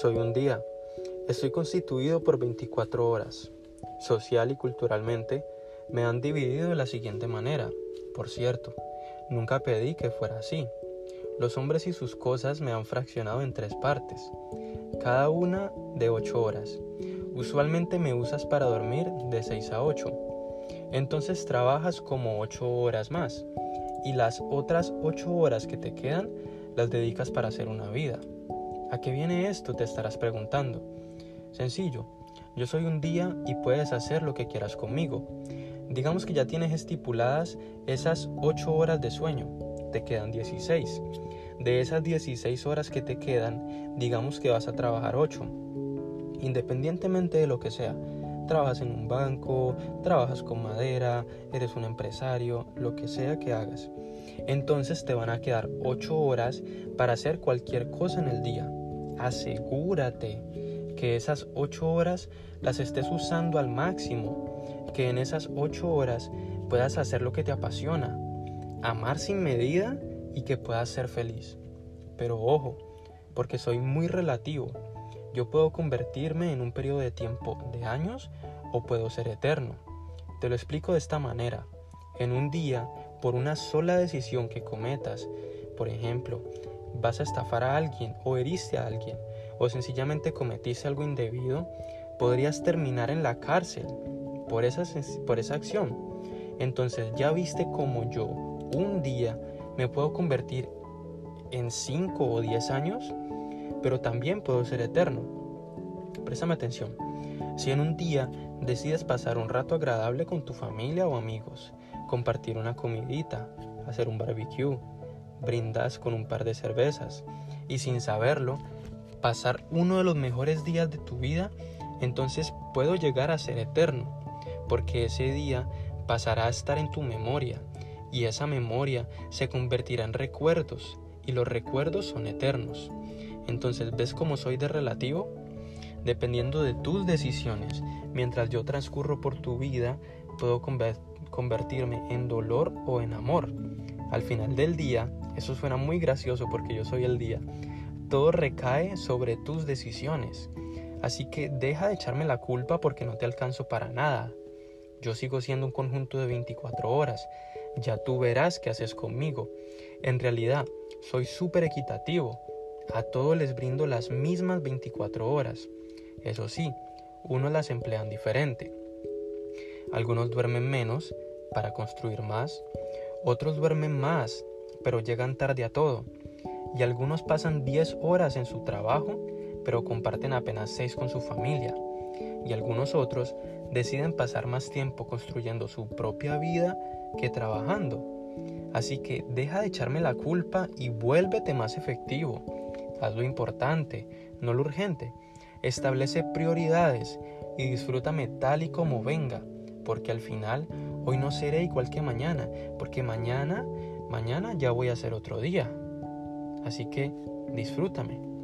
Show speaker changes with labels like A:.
A: Soy un día. Estoy constituido por 24 horas. Social y culturalmente me han dividido de la siguiente manera. Por cierto, nunca pedí que fuera así. Los hombres y sus cosas me han fraccionado en tres partes, cada una de 8 horas. Usualmente me usas para dormir de 6 a 8. Entonces trabajas como 8 horas más y las otras 8 horas que te quedan las dedicas para hacer una vida. ¿A qué viene esto? Te estarás preguntando. Sencillo, yo soy un día y puedes hacer lo que quieras conmigo. Digamos que ya tienes estipuladas esas 8 horas de sueño, te quedan 16. De esas 16 horas que te quedan, digamos que vas a trabajar 8. Independientemente de lo que sea, trabajas en un banco, trabajas con madera, eres un empresario, lo que sea que hagas. Entonces te van a quedar 8 horas para hacer cualquier cosa en el día. Asegúrate que esas 8 horas las estés usando al máximo, que en esas 8 horas puedas hacer lo que te apasiona, amar sin medida y que puedas ser feliz. Pero ojo, porque soy muy relativo. Yo puedo convertirme en un periodo de tiempo de años o puedo ser eterno. Te lo explico de esta manera. En un día, por una sola decisión que cometas, por ejemplo, vas a estafar a alguien o heriste a alguien o sencillamente cometiste algo indebido, podrías terminar en la cárcel por esa, por esa acción. Entonces ya viste como yo un día me puedo convertir en 5 o 10 años, pero también puedo ser eterno. Préstame atención. Si en un día decides pasar un rato agradable con tu familia o amigos, compartir una comidita, hacer un barbecue, brindas con un par de cervezas y sin saberlo, pasar uno de los mejores días de tu vida, entonces puedo llegar a ser eterno, porque ese día pasará a estar en tu memoria y esa memoria se convertirá en recuerdos y los recuerdos son eternos. Entonces, ¿ves cómo soy de relativo? Dependiendo de tus decisiones, mientras yo transcurro por tu vida, puedo convertirme en dolor o en amor. Al final del día, eso suena muy gracioso porque yo soy el día, todo recae sobre tus decisiones. Así que deja de echarme la culpa porque no te alcanzo para nada. Yo sigo siendo un conjunto de 24 horas. Ya tú verás qué haces conmigo. En realidad, soy súper equitativo. A todos les brindo las mismas 24 horas. Eso sí, unos las emplean diferente. Algunos duermen menos para construir más. Otros duermen más, pero llegan tarde a todo. Y algunos pasan 10 horas en su trabajo, pero comparten apenas 6 con su familia. Y algunos otros deciden pasar más tiempo construyendo su propia vida que trabajando. Así que deja de echarme la culpa y vuélvete más efectivo. Haz lo importante, no lo urgente. Establece prioridades y disfrútame tal y como venga, porque al final hoy no seré igual que mañana, porque mañana, mañana ya voy a ser otro día. Así que disfrútame.